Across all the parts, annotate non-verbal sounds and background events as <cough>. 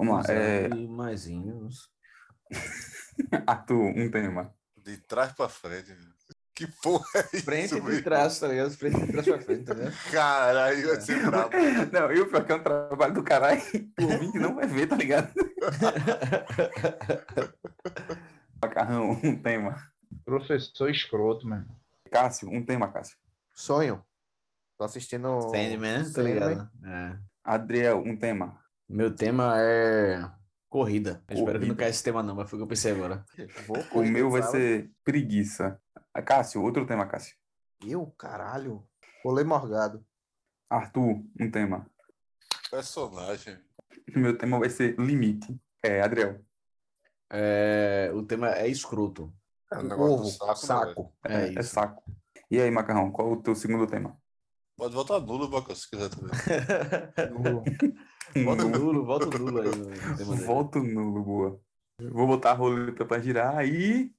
Vamos lá. É... <laughs> Arthur, um tema. De trás pra frente. Que porra é isso? Frente e velho? trás, tá ligado? Frente e trás pra frente, tá ligado? Caralho, vai ser brabo. <laughs> Não, eu pior que é um trabalho do caralho. O ouvinte não vai ver, tá ligado? <laughs> Macarrão, um tema. Professor escroto, mano. Cássio, um tema, Cássio. Sonho. Tô assistindo. Sandman, tá Sandman. ligado? É. Adriel, um tema. Meu tema é corrida. Eu espero que não caia esse tema não, mas foi o que eu pensei agora. Vou O meu vai ser preguiça. Ah, Cássio, outro tema, Cássio. Eu, caralho. Rolê morgado. Arthur, um tema. Personagem. O meu tema vai ser limite. É, Adriel. É, o tema é escroto. É o negócio do Ovo, saco. né, saco. É, É, é isso. saco. E aí, Macarrão, qual o teu segundo tema? Pode votar nulo, Bacos, se quiser também. <laughs> volta o nulo, volta o nulo aí. Volto nulo, boa. Vou botar a roleta pra girar e.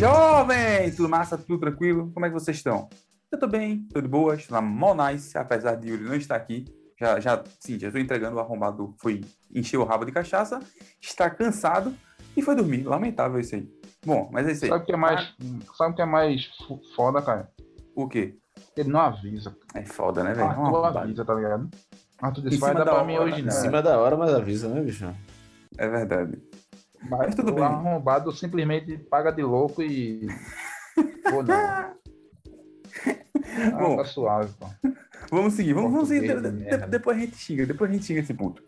Jovens? Tudo massa? Tudo tranquilo? Como é que vocês estão? Eu tô bem, tô de boa, estou na mó nice, apesar de Yuri não estar aqui. Já, já, sim, já tô entregando o arrombado, foi encher o rabo de cachaça, está cansado e foi dormir. Lamentável isso aí. Bom, mas é isso aí. Sabe o que é mais, sabe o que é mais fo- foda, cara? O quê? Ele não avisa. É foda, né, velho? Arthur arrombado. avisa, tá ligado? Arthur disse, vai dar da pra mim hora, hoje em Em não. cima da hora, mas avisa, né, bicho? É verdade. Mas tudo o bem. arrombado simplesmente paga de louco e. <laughs> Pô, não. Ah, Bom. tá suave, pô. Vamos seguir, vamos, vamos seguir. De- de depois a gente xinga, depois a gente xinga esse puto.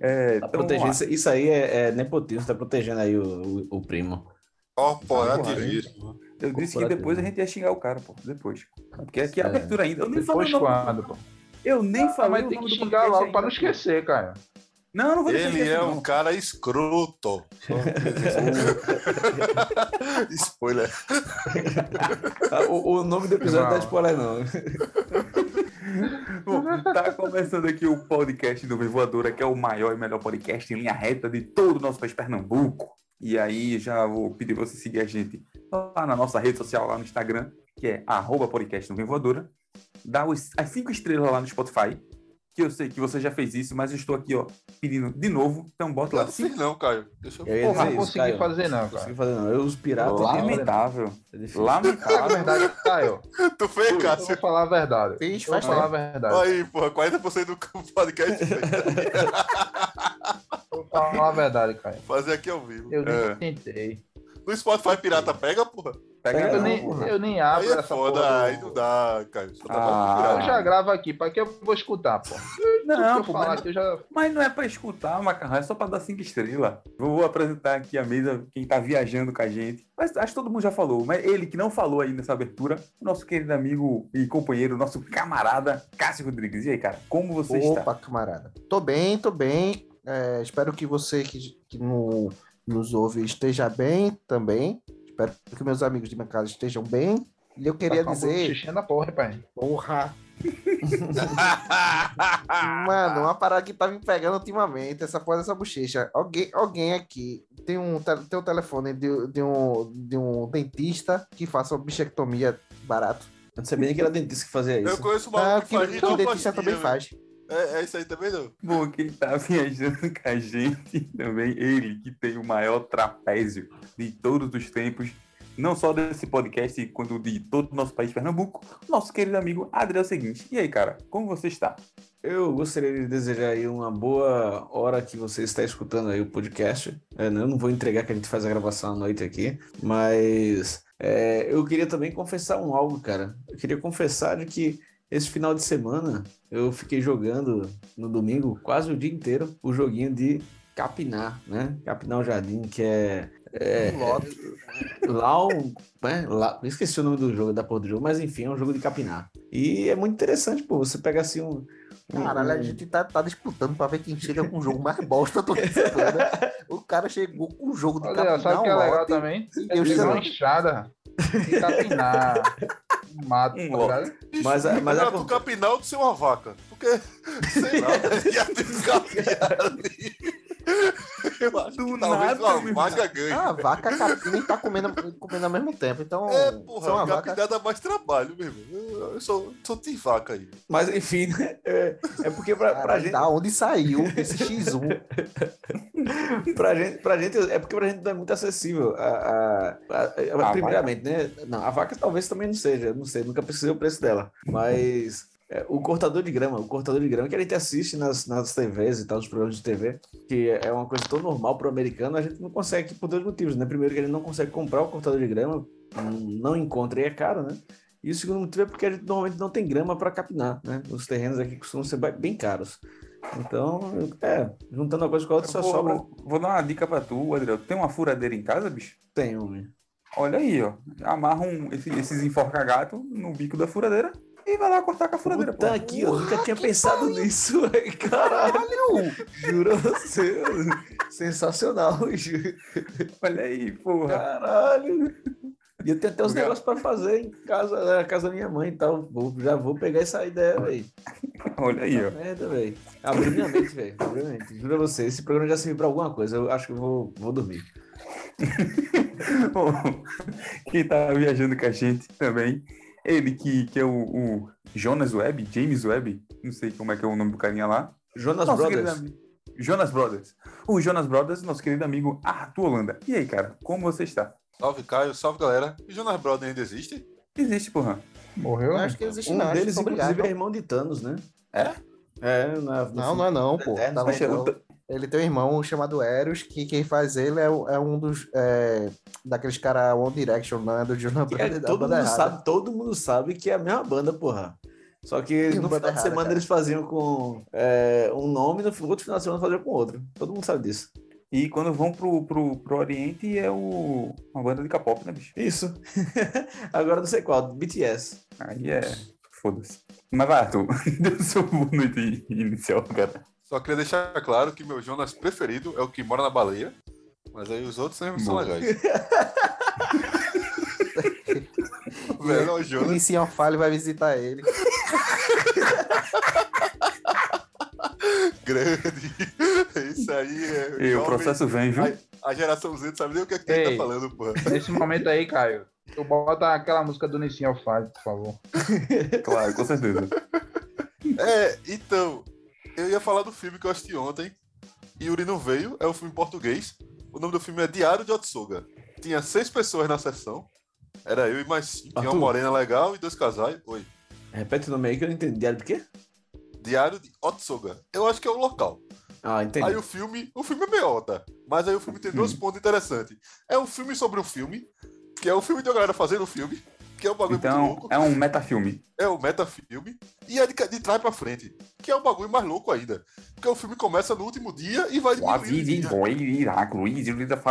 É, Tá então, protegendo, isso, isso aí é, é nepotismo, tá protegendo aí o, o, o primo. Corporativismo. Eu disse que depois a gente ia xingar o cara, pô. Depois. Porque aqui é É. abertura ainda. Eu nem falei Depois o nome. quando, pô? Eu nem Ah, falei mas o tem que xingar logo pra não esquecer, cara. Não, não vou deixar Ele é não. um cara escroto. <laughs> Spoiler. Ah, O, o nome do episódio não Não. spoiler, não. <laughs> Bom, tá começando aqui o podcast do Voadora, que é o maior e melhor podcast em linha reta de todo o nosso país, Pernambuco. E aí já vou pedir pra você seguir a gente lá na nossa rede social, lá no Instagram, que é arroba podcast do Voadora. Dá os- as cinco estrelas lá no Spotify, que eu sei que você já fez isso, mas eu estou aqui, ó, pedindo de novo. Então bota Não lá cinco assim não, Caio. Deixa eu Eu Porra, não consegui Caio. fazer, não, Não cara. consegui fazer, não. Eu, os piratas. Lamentável. É difícil. Na Lamentável. verdade, Caio, <laughs> Tu fez, eu vou Cássio? falar a verdade. Fiz, faz falar a verdade. Aí, porra, 40% do <laughs> podcast. Vou falar a verdade, Caio. Fazer aqui ao vivo. Eu nem É. tentei. No Spotify pirata pega, porra. Pega Eu não, nem, porra. eu nem Aí abro é essa foda, porra. aí não dá, tá Ah. Eu já gravo aqui, pra que eu vou escutar, pô? <laughs> Não, pô, falar mas, eu já. mas não é pra escutar, Macarrão, é só pra dar cinco estrelas. Vou apresentar aqui a mesa, quem tá viajando com a gente. Mas acho que todo mundo já falou, mas ele que não falou aí nessa abertura, nosso querido amigo e companheiro, nosso camarada, Cássio Rodrigues. E aí, cara, como você está? Opa, camarada. Tô bem, tô bem. É, espero que você que, que no- nos ouve esteja bem também. Espero que meus amigos de minha casa estejam bem. E eu queria Tá dizer, bochichinha da porra, pai. porra. <laughs> Mano, uma parada que tá me pegando ultimamente, essa porra dessa bochecha. Alguém, alguém aqui tem um, te- tem um telefone de, de, um, de um dentista que faça uma bichectomia barato. Eu não sabia nem que era dentista que fazia Eu isso. conheço uma Ah, que que, que o dentista também faz. É, é isso aí também, não? Bom, quem tá viajando com a gente também, ele que tem o maior trapézio de todos os tempos, não só desse podcast, quanto de todo o nosso país, Pernambuco, nosso querido amigo Adriel Seguinte. E aí, cara, como você está? Eu gostaria de desejar aí uma boa hora que você está escutando aí o podcast. É, né, eu não vou entregar que a gente faz a gravação à noite aqui, mas é, eu queria também confessar um algo, cara. Eu queria confessar de que esse final de semana eu fiquei jogando no domingo quase o dia inteiro o joguinho de capinar, né? Capinar o jardim, que é, é Lau, né? La- Esqueci o nome do jogo, da porra do jogo, mas enfim, é um jogo de capinar. E é muito interessante, pô. Você pega assim um. um- Caralho, a um- gente tá, tá disputando pra ver quem chega com o jogo mais bosta do semana. O cara chegou com o jogo de Olha, capinar sabe o que é um legal lote. também? e Eu Deus chego sabe. uma enxada e capinar. Mato, Um tá ligado? Mas mas a- melhor tu capinar do que ser uma vaca. Porque, <laughs> sei lá, <laughs> ia capinar ali. Eu acho Do que talvez nada, uma vaca ganhe. Ah, a vaca capina e tá comendo, comendo ao mesmo tempo. Então, é, porra, uma vaca. dá mais trabalho mesmo. Eu, eu sou, sou de vaca aí. Mas enfim, né? É, é porque pra, pra Caralho, gente. Da onde saiu esse X1? <laughs> pra gente, pra gente, é porque pra gente não é muito acessível. A, a- a- a- primeiramente, né? Não, a vaca talvez também não seja, não sei, nunca precisei o preço dela. Mas é, o cortador de grama, o cortador de grama que a gente assiste nas, nas TVs e tal, nos programas de TV, que é uma coisa tão normal pro americano, a gente não consegue por dois motivos, né? Primeiro que ele não consegue comprar o cortador de grama, não encontra e é caro, né? E o segundo motivo é porque a gente normalmente não tem grama para capinar, né? Os terrenos aqui costumam ser bem caros. Então, é, juntando uma coisa com a outra, Eu só vou, sobra. vou- dar uma dica pra tu, Adriel. Tem uma furadeira em casa, bicho? Tem, homem. Olha aí, ó. Amarra um, esse- esses enforca-gato no bico da furadeira e vai lá cortar com a furadeira. Pô. aqui, eu nunca tinha pensado nisso, velho. Caralho! Juro a você. Sensacional, Olha aí, porra. caralho. E eu tenho até os Legal. negócios pra fazer em casa, na casa da minha mãe e tal. Vou- já vou pegar essa ideia, velho. Olha aí, ó. Merda, velho. Abriu minha mente, velho. Abriu minha mente. Juro a você, esse programa já serviu pra alguma coisa. Eu acho que eu vou, vou dormir. <laughs> Bom, quem tá viajando com a gente também, ele que, que é o, o Jonas Webb, James Webb, não sei como é que é o nome do carinha lá. Jonas Nosso Brothers. Jonas Brothers. O Jonas Brothers, nosso querido amigo Arthur Holanda. E aí, cara, como você está? Salve, Caio. Salve, galera. E Jonas Brothers ainda existe? Existe, porra. Morreu? Eu acho que existe Um não. deles, inclusive, é irmão de Thanos, né? É? É, na, no Não, não é não, pô. Eternos, Tá Poxa, não. Ele tem um irmão chamado Eros, que quem faz ele é, é um dos. é, daqueles caras One Direction, né? Do Jonas é- todo mundo errada. sabe, todo mundo sabe que é a mesma banda, porra. Só que no final de errada, semana cara. eles faziam com é, um nome, no outro final de semana faziam com outro. Todo mundo sabe disso. E quando vão pro, pro, pro Oriente é o, uma banda de K-pop, né, bicho? Isso. <laughs> Agora não sei qual, BTS. Aí é. Foda-se. Mas vai, Arthur. <laughs> Deu seu boa noite inicial, cara. Só queria deixar claro que meu Jonas preferido é o que mora na baleia. Mas aí os outros sempre são legais. <laughs> o melhor O Jonas. Nissin Fale vai visitar ele. <laughs> grande. Isso aí é. E o processo vem, viu? Ai. A geração Z não sabe nem o que, é que ele Ei. tá falando, porra. Nesse momento aí, Caio, tu bota aquela música do Nissin Alfaz, por favor. <laughs> Claro, com certeza. É, então, eu ia falar do filme que eu assisti ontem. Yuri não veio, é um filme em português. O nome do filme é Diário de Otsuga. Tinha seis pessoas na sessão. Era eu e mais cinco. Tinha uma morena legal e dois casais. Oi. Repete o nome aí que eu não entendi. Diário de quê? Diário de Otsuga. Eu acho que é o local. Ah, entendi. Aí o filme, o filme é meiota, mas aí o filme tem dois Hum. pontos interessantes. É um filme sobre um filme, que é o filme de uma galera fazendo um filme, que é um bagulho muito Então, louco, é um metafilme. é o metafilme, e é de, de trás pra frente, que é um bagulho mais louco ainda. Porque o filme começa no último dia e vai diminuindo.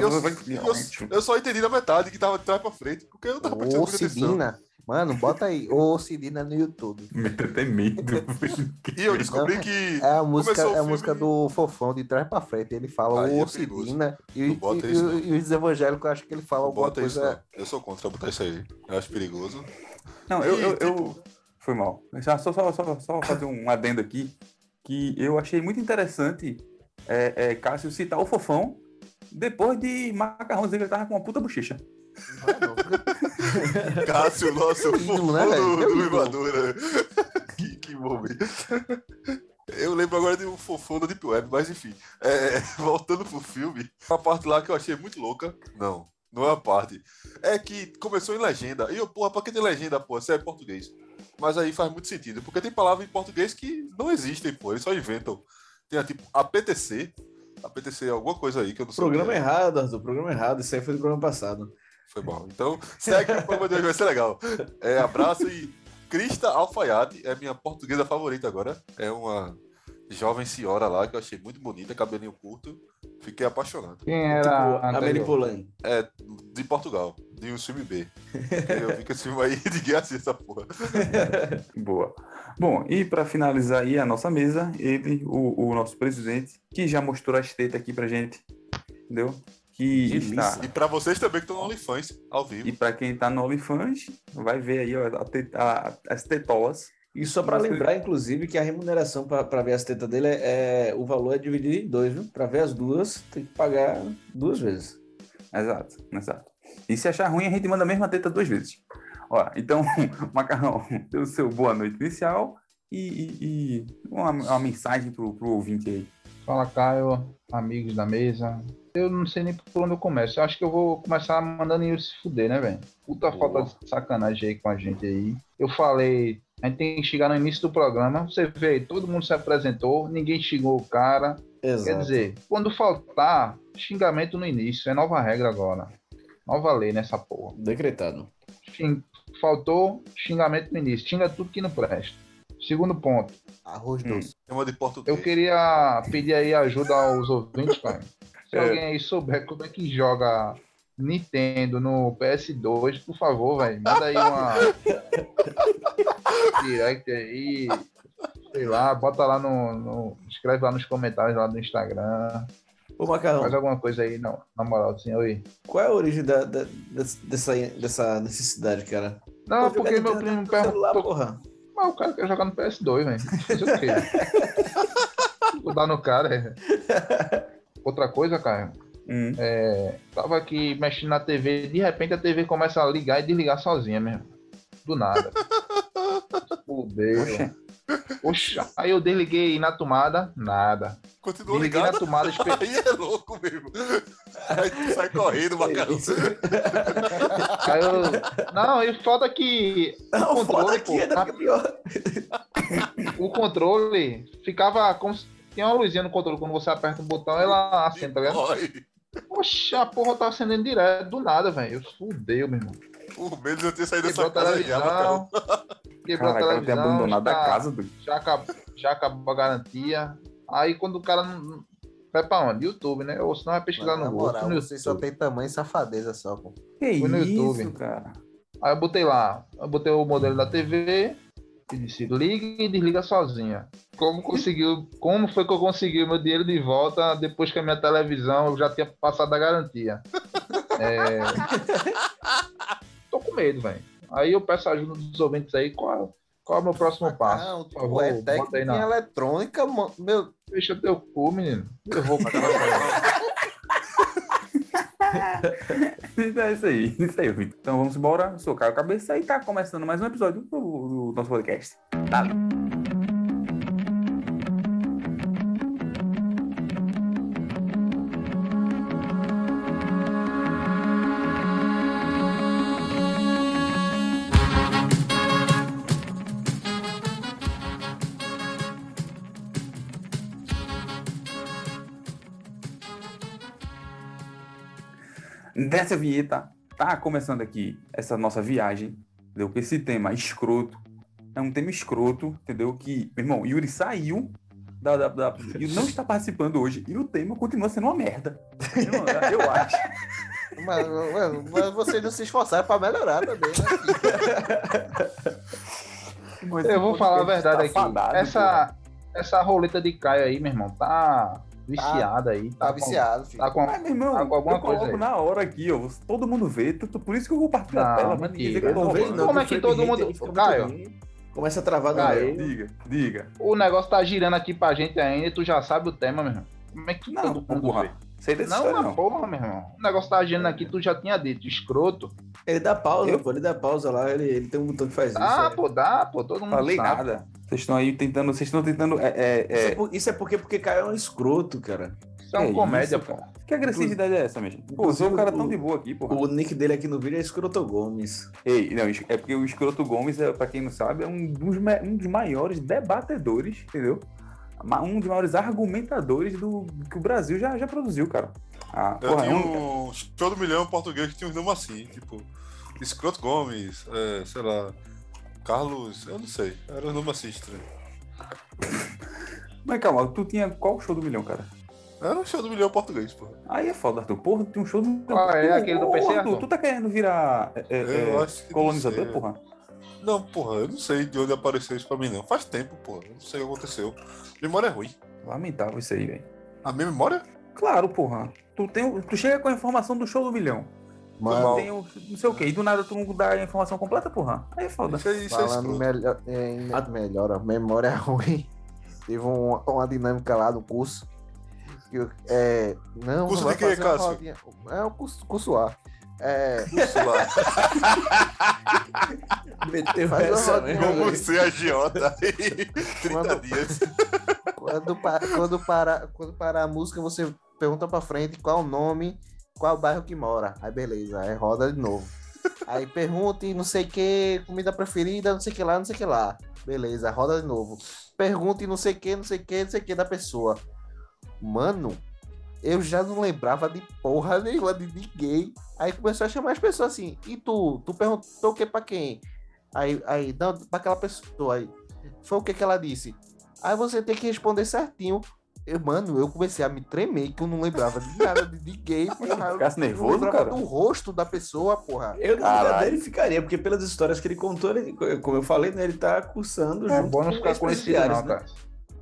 Eu, eu, eu só entendi na metade que tava de trás pra frente, porque eu tava prestando atenção. Cidina. Mano, bota aí. Ô, Cidina no YouTube. <laughs> Mete até medo. <laughs> E eu descobri Não, que É a música, é a filme- música do Fofão, de trás pra frente. Ele fala é ô. Cidina. E, Não e- isso, não. os evangélicos acham que ele fala alguma bota isso, coisa. não. Eu sou contra botar isso aí. Eu acho perigoso. Não, eu, E, eu, eu- tipo- Foi mal. Só, só, só, só fazer um adendo aqui, que eu achei muito interessante é, é, Cássio citar o Fofão depois de Macarrão dizer que ele tava com uma puta bochecha. <laughs> Cássio, nosso ídolo, fofão né, velho? do, que, que momento. Eu lembro agora de um fofão da Deep Web, mas enfim. É, voltando pro filme, uma parte lá que eu achei muito louca. Não, não é uma parte. É que começou em legenda. E eu, porra, pra que tem legenda, pô? Isso é português. Mas aí faz muito sentido, porque tem palavras em português que não existem, pô. Eles só inventam. Tem a tipo APTC. APTC é alguma coisa aí que eu não sei. o que Programa é. errado, Arthur. Programa errado. Isso aí foi do programa passado. Foi bom. Então, segue o programa de hoje, vai ser legal. É, abraço e Crista Alfaiate é minha portuguesa favorita agora. É uma jovem senhora lá que eu achei muito bonita, cabelinho curto. Fiquei apaixonado. Quem Tipo, era a anterior? Mary Poulain. É, de Portugal, de um filme B. Eu vi que esse filme aí <laughs> ninguém assiste essa porra. <laughs> Boa. Bom, e para finalizar aí a nossa mesa, ele, o, o nosso presidente, que já mostrou as tetas aqui pra gente, entendeu? que está. E pra vocês também que estão no OnlyFans, ao vivo. E para quem tá no OnlyFans, vai ver aí ó, a te- a- as tetolas. E só pra Você- lembrar, inclusive, que a remuneração pra pra ver as tetas dele é, é- o valor é dividido em dois, viu? Pra ver as duas, tem que pagar duas vezes. Exato, exato. E se achar ruim, a gente manda a mesma teta duas vezes. Ó, então, <laughs> Macarrão, dê o seu boa noite inicial e, e- e uma, uma mensagem pro, pro ouvinte aí. Fala, Caio, amigos da mesa. Eu não sei nem por onde eu começo. Eu acho que eu vou começar mandando ele se fuder, né, velho? Puta Boa. falta de sacanagem aí com a gente aí. Eu falei, a gente tem que chegar no início do programa. Você vê, aí, todo mundo se apresentou, ninguém xingou o cara. Exato. Quer dizer, quando faltar, xingamento no início. É nova regra agora. Nova lei nessa porra. Decretado. Xing- Faltou xingamento no início. Xinga tudo que não presta. Segundo ponto. Arroz Hum. doce. De português. Eu queria pedir aí ajuda aos ouvintes, pai. Se É. alguém aí souber como é que joga Nintendo no PS2, por favor, velho, manda aí uma <laughs> direct aí, sei lá, bota lá no, no- escreve lá nos comentários lá do Instagram, Ô, Macarrão, faz alguma coisa aí, não, na moral, assim, oi. qual é a origem da, da- des- dessa, dessa necessidade, cara? Não, Pô, porque meu primo no celular, perguntou, porra. mas o cara quer jogar no PS2, velho, fazer o quê? <laughs> Vou dar no cara, é. Outra coisa, Caio, Hum. Tava aqui mexendo na TV, de repente a TV começa a ligar e desligar sozinha mesmo. Do nada. <laughs> Fudeu. Oxa. Aí eu desliguei na tomada, nada. Continua Desliguei na ligado. tomada, <laughs> espe- Aí é louco mesmo. Aí tu sai correndo, macarrão. aí eu... Não, e foda que Não, o controle, pô, na- fica pior. o controle ficava como se... Tinha uma luzinha no controle, quando você aperta o botão, ela acende, tá ligado? Poxa, a porra tá acendendo direto, do nada, velho. Eu fudeu, meu irmão. Por menos eu ter saído Quebrou dessa a casa já. Quebrou a Caraca, ela tem televisão. abandonado a tá- casa, doido. já acabou, já acabou a garantia. Aí quando o cara não. Vai pra onde? YouTube, né? Ou senão vai pesquisar na no Google. moral, no só tem tamanho e safadeza só, pô. Que Foi no isso, YouTube. cara? Aí eu botei lá, eu botei o modelo da TV e disse, liga e desliga sozinha. Como conseguiu, como foi que eu consegui o meu dinheiro de volta depois que a minha televisão eu já tinha passado a garantia? É... <laughs> Medo, velho. Aí eu peço ajuda dos ouvintes aí, qual, qual é o meu próximo passo? Não, Por tu favor, é aí em na- eletrônica, mano. Meu, Deixa teu cu, menino. Eu vou pra casa. <laughs> É isso aí, isso aí, Vitor. Então vamos embora. Eu sou o Caio Cabeça e tá começando mais um episódio do, do nosso podcast. Tá? Dessa vinheta, tá começando aqui essa nossa viagem, entendeu? Com esse tema escroto. É um tema escroto, entendeu? Que, meu irmão, Yuri saiu da, da, da- Yuri não está participando hoje e o tema continua sendo uma merda. Eu acho. mas, mas vocês não se esforçaram pra melhorar também, né? Eu vou falar a verdade aqui. Tá fadado, essa, essa roleta de Caio aí, meu irmão, tá viciada aí. Tá com- viciado, filho. Tá com, Mas, meu irmão, Tá com alguma eu coloco coisa aí. na hora aqui, ó. Todo mundo vê, tu- tu- por isso que eu compartilho a Não, tela, ninguém que eu tô não. Como é que todo mundo- Caio. Começa a travar no Caio. Diga, diga. O negócio tá girando aqui pra gente ainda e tu já sabe o tema, meu irmão. Como é que Não, todo mundo porra. vê? Sei dessa Não, história, uma não. porra, meu irmão. O negócio tá girando aqui, tu já tinha dito. Escroto. Ele dá pausa, Eu? pô. Ele dá pausa lá. Ele, ele tem um botão que faz isso. Ah, é. pô, dá, pô. Todo mundo Falei sabe. nada. Vocês estão aí tentando, vocês estão tentando. É, é, Isso, é é, por- isso é porque, porque Caio é um escroto, cara. Isso é um que comédia, isso, pô. cara? Que agressividade é essa, mesmo? Pô, você é um cara tão de boa aqui, porra. O nick dele aqui no vídeo é Escroto Gomes. Ei, não, é porque o Escroto Gomes, é, pra quem não sabe, é um dos, um dos maiores debatedores, entendeu? Um dos maiores argumentadores do que o Brasil já, já produziu, cara. Ah, Eu porra, tinha é um- um show do milhão em português que tinha uns nomes assim, tipo, Escroto Gomes, é, sei lá, Carlos, eu não sei, era um nome assim estranho. Mas calma, tu tinha qual show do milhão, cara? Era um show do milhão em português, pô. Aí é foda, Arthur. Porra, tem um show do milhão. Qual é? Tu- Aquele do PC, Arthur, tu tá querendo virar é, é, colonizador, porra? Não, porra, eu não sei de onde apareceu isso pra mim, não. Faz tempo, porra, eu não sei o que aconteceu. Memória é ruim. Lamentável isso aí, velho. A minha memória? Claro, porra. Tu, tem, tu chega com a informação do show do milhão. Mano, Tem o, não sei o quê. E do nada tu não dá a informação completa, porra. Aí é foda. Isso aí, isso é falando escroto. melhor, em melhor, ó, memória <laughs> ruim. Teve um- uma dinâmica lá no curso. Que, é, não, Curso não de uma Cássio? rodinha. É o curso, curso A. É, Isso lá. <laughs> Meteu Faz uma essa, rodinha né? Como aí. ser agiota em 30 Quando- dias. Quando, quando, para, quando parar a música, você pergunta pra frente qual o nome, qual o bairro que mora. Aí beleza, aí roda de novo. Aí pergunte não sei o que, comida preferida, não sei o que lá, não sei o que lá. Beleza, roda de novo. Pergunte não sei o que, não sei o que, não sei o que da pessoa. Mano, eu já não lembrava de porra nenhuma de ninguém. Aí começou a chamar as pessoas assim. E tu? Tu perguntou o que pra quem? Aí, aí, não, pra aquela pessoa aí. Foi o que que ela disse? Aí você tem que responder certinho. Eu, mano, eu comecei a me tremer, que eu não lembrava de nada de porra. <laughs> Eu Ficasse não nervoso, lembrava cara? do rosto da pessoa, porra. Eu Caralho. dele ficaria, porque pelas histórias que ele contou, ele, como eu falei, né, ele tá cursando É junto bom não ficar conhecido, não, né? cara.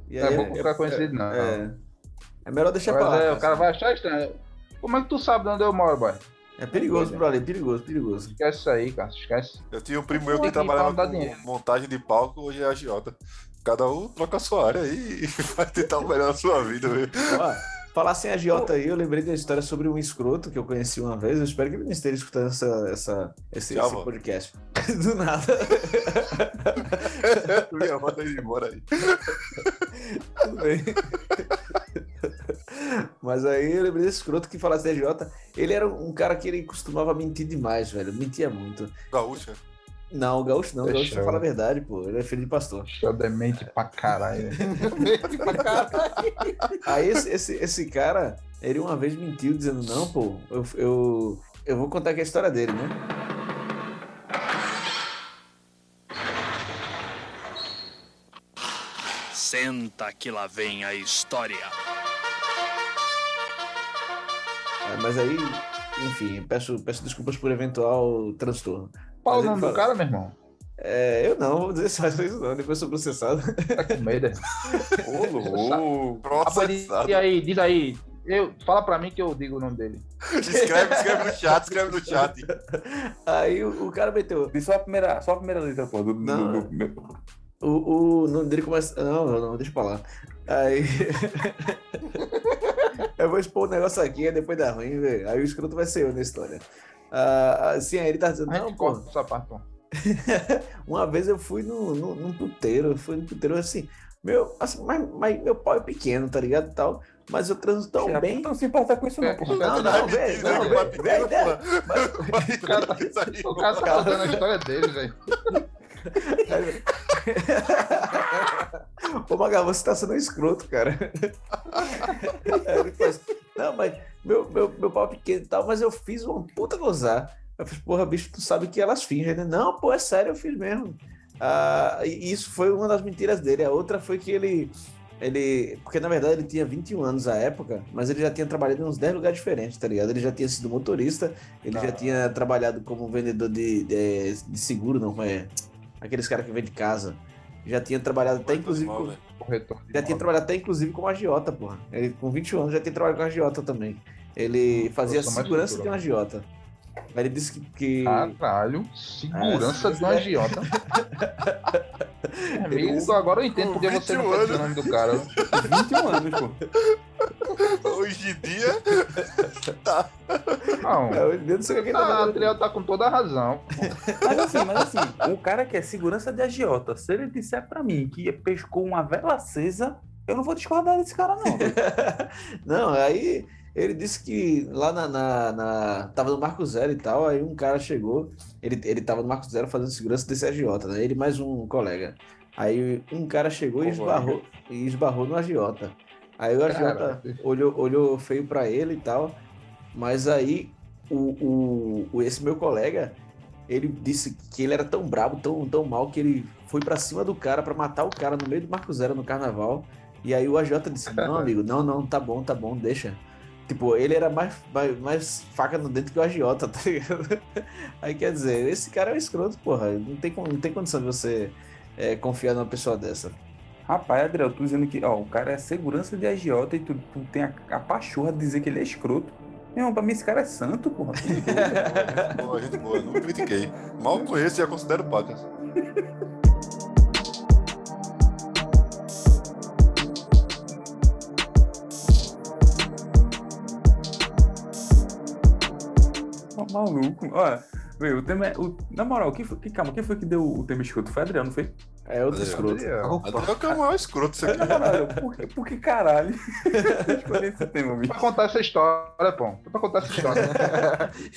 E É aí bom ficar conhecido, não. É, é melhor deixar pra Mas lá. é, cara. o cara vai achar estranho. Como é que tu sabe de onde eu moro, boy? É perigoso pra ali, perigoso, perigoso. Esquece isso aí, cara. Esquece. Eu tinha um primo meu que trabalhava com dinheiro. montagem de palco, hoje é agiota. Cada um troca a sua área aí e <laughs> vai tentar o melhor na sua vida, velho. Falar sem agiota aí, eu lembrei de uma história sobre um escroto que eu conheci uma vez. Eu espero que ele não esteja escutando essa, essa, esse, Já esse podcast. <laughs> Do nada. <laughs> Minha manda ele embora aí. Tudo bem. Mas aí eu lembrei desse escroto que falasse de agiota. Ele era um cara que ele costumava mentir demais, velho. Mentia muito. Gaúcha. Não, o gaúcho não. O gaúcho fala a verdade, pô. Ele é filho de pastor. Show demente pra caralho. <laughs> Mente pra caralho. Aí esse, esse, esse cara, ele uma vez mentiu dizendo, não, pô, eu, eu, eu vou contar aqui a história dele, né? Senta que lá vem a história. É, mas aí, enfim, peço, peço desculpas por eventual transtorno. Qual o nome do fala- cara, meu irmão? É, eu não, vou dizer só isso não, depois eu sou processado. Tá com medo. é? <laughs> Ô, Processado. e aí, diz aí. Eu, fala pra mim que eu digo o nome dele. Escreve, escreve no chat, escreve no chat. Aí o, o cara meteu, Diz só a primeira, só a primeira letra, pô. Do, do- Não. do- do- o, o nome dele começa. Não, não, não, deixa pra lá. Aí. <laughs> eu vou expor o negócio aqui, aí depois dá ruim, velho. Aí o escroto vai ser eu na história. Ah, assim, aí ele tá dizendo, não, pô. corta essa parte, pô. <laughs> Uma vez eu fui no, no, num puteiro, eu fui no puteiro assim, meu, assim, mas, mas meu pau é pequeno, tá ligado? e Tal, mas eu transo tão bem. Não se importa com isso, não, É, porra. Não, Não, não, velho, não, velho, tá aí, <laughs> O cara tá <laughs> contando a história dele, velho. Ô, Magal, você tá sendo um escroto, cara. Aí ele falou assim, não, mas meu, meu, meu pau é pequeno e tal, mas eu fiz uma puta gozar. Eu falei, porra, bicho, tu sabe que elas fingem, né? Não, pô, é sério, eu fiz mesmo. Ah, e isso foi uma das mentiras dele. A outra foi que ele. Ele. Porque na verdade ele tinha 21 anos à época, mas ele já tinha trabalhado em uns 10 lugares diferentes, tá ligado? Ele já tinha sido motorista, ele já tinha trabalhado como vendedor de, de, de seguro, não, é? Aqueles caras que vendem casa. Já tinha trabalhado até inclusive. Mal, com-. Corretor. de já tinha trabalhado até inclusive como agiota, porra. Ele com 21 anos já tinha trabalhado com agiota também. Ele fazia sou mais segurança de um agiota. Aí ele disse que. que... Caralho, segurança É, de um agiota. <laughs> Amigo, agora eu entendo porque você não 21 fez o nome do cara. 21 anos, pô. <laughs> Hoje em dia, Não, É, eu não sei o que tá a fazendo. Adriel tá com toda a razão. Mas assim, mas assim, o cara que é segurança de agiota, se ele disser pra mim que pescou uma vela acesa, eu não vou discordar desse cara, não. <laughs> Não, aí ele disse que lá na, na, na- Tava no Marco Zero e tal, aí um cara chegou, ele, ele tava no Marco Zero fazendo segurança desse agiota, né? Ele e mais um colega. Aí um cara chegou e esbarrou, e esbarrou no agiota. Aí o agiota Caralho. olhou, olhou feio pra ele e tal, mas aí o, o, esse meu colega, ele disse que ele era tão brabo, tão, tão mal, que ele foi pra cima do cara pra matar o cara no meio do Marco Zero no carnaval. E aí o AJ disse: Não, <laughs> amigo, não, não, tá bom, tá bom, deixa. Tipo, ele era mais, mais, mais faca no dentro que o agiota, tá <laughs> ligado? Aí quer dizer, esse cara é um escroto, porra. Não tem, não tem condição de você é, confiar numa pessoa dessa. Rapaz, Adriel, tu dizendo que, ó, o cara é segurança de agiota e tu, tu tem a, a pachorra de dizer que ele é escroto. Meu pra mim esse cara é santo, porra. <laughs> Boa, gente boa, não critiquei. Mal conheço e já considero pacas. Tá maluco. Olha, veio, o tema é. O, na moral, quem foi, que, calma, quem foi que deu o tema escroto? Foi Adriano, não foi? É outro Adriano. escroto. Adriano que é o maior escroto isso aqui. Na moral, por, que- por que caralho? <laughs> Escolhi esse tema, bicho. Pra contar essa história, pô. Pra contar essa história.